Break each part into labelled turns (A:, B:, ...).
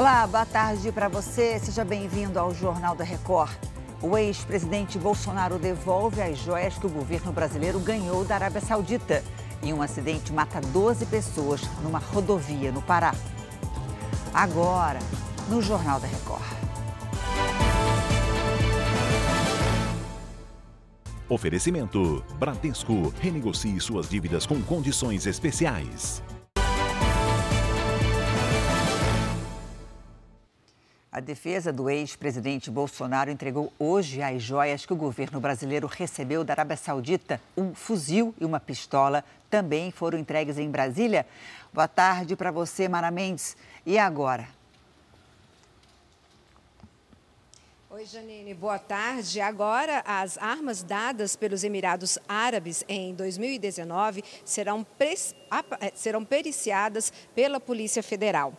A: Olá, boa tarde para você. Seja bem-vindo ao Jornal da Record. O ex-presidente Bolsonaro devolve as joias que o governo brasileiro ganhou da Arábia Saudita. E um acidente mata 12 pessoas numa rodovia no Pará. Agora, no Jornal da Record.
B: Oferecimento: Bradesco. Renegocie suas dívidas com condições especiais.
A: A defesa do ex-presidente Bolsonaro entregou hoje as joias que o governo brasileiro recebeu da Arábia Saudita. Um fuzil e uma pistola também foram entregues em Brasília. Boa tarde para você, Mara Mendes. E agora?
C: Oi, Janine, boa tarde. Agora, as armas dadas pelos Emirados Árabes em 2019 serão, serão periciadas pela Polícia Federal.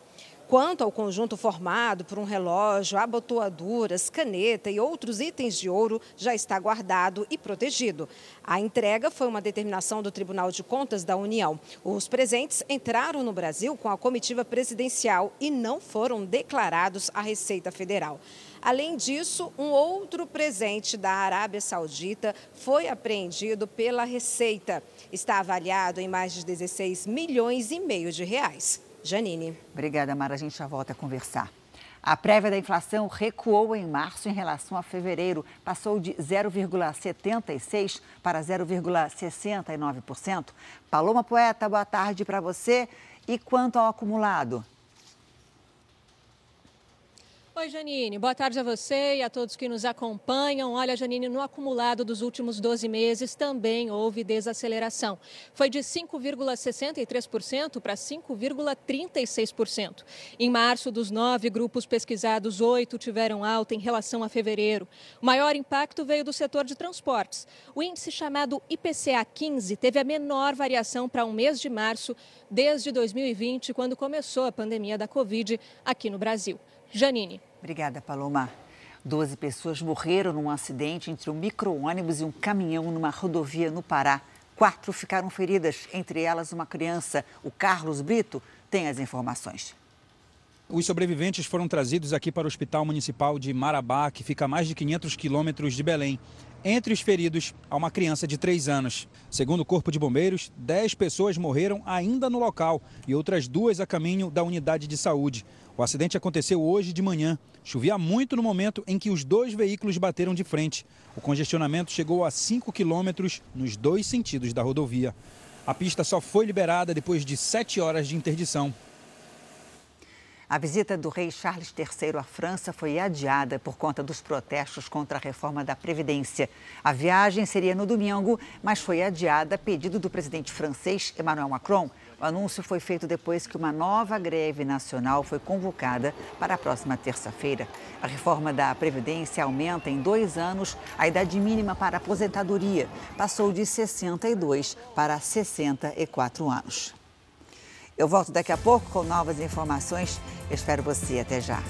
C: Quanto ao conjunto formado por um relógio, abotoaduras, caneta e outros itens de ouro, já está guardado e protegido. A entrega foi uma determinação do Tribunal de Contas da União. Os presentes entraram no Brasil com a comitiva presidencial e não foram declarados à Receita Federal. Além disso, um outro presente da Arábia Saudita foi apreendido pela Receita. Está avaliado em mais de 16 milhões e meio de reais. Janine.
A: Obrigada, Mara. A gente já volta a conversar. A prévia da inflação recuou em março em relação a fevereiro, passou de 0,76% para 0,69%. Paloma Poeta, boa tarde para você. E quanto ao acumulado?
D: Oi, Janine. Boa tarde a você e a todos que nos acompanham. Olha, Janine, no acumulado dos últimos 12 meses também houve desaceleração. Foi de 5,63% para 5,36%. Em março, dos nove grupos pesquisados, oito tiveram alta em relação a fevereiro. O maior impacto veio do setor de transportes. O índice chamado IPCA 15 teve a menor variação para um mês de março desde 2020, quando começou a pandemia da Covid aqui no Brasil. Janine.
A: Obrigada, Paloma. Doze pessoas morreram num acidente entre um micro-ônibus e um caminhão numa rodovia no Pará. Quatro ficaram feridas, entre elas uma criança. O Carlos Brito tem as informações.
E: Os sobreviventes foram trazidos aqui para o Hospital Municipal de Marabá, que fica a mais de 500 quilômetros de Belém. Entre os feridos, há uma criança de 3 anos. Segundo o Corpo de Bombeiros, 10 pessoas morreram ainda no local e outras duas a caminho da unidade de saúde. O acidente aconteceu hoje de manhã. Chovia muito no momento em que os dois veículos bateram de frente. O congestionamento chegou a 5 quilômetros nos dois sentidos da rodovia. A pista só foi liberada depois de sete horas de interdição.
A: A visita do rei Charles III à França foi adiada por conta dos protestos contra a reforma da Previdência. A viagem seria no domingo, mas foi adiada a pedido do presidente francês Emmanuel Macron. O anúncio foi feito depois que uma nova greve nacional foi convocada para a próxima terça-feira. A reforma da Previdência aumenta em dois anos a idade mínima para aposentadoria. Passou de 62 para 64 anos. Eu volto daqui a pouco com novas informações. Eu espero você. Até já.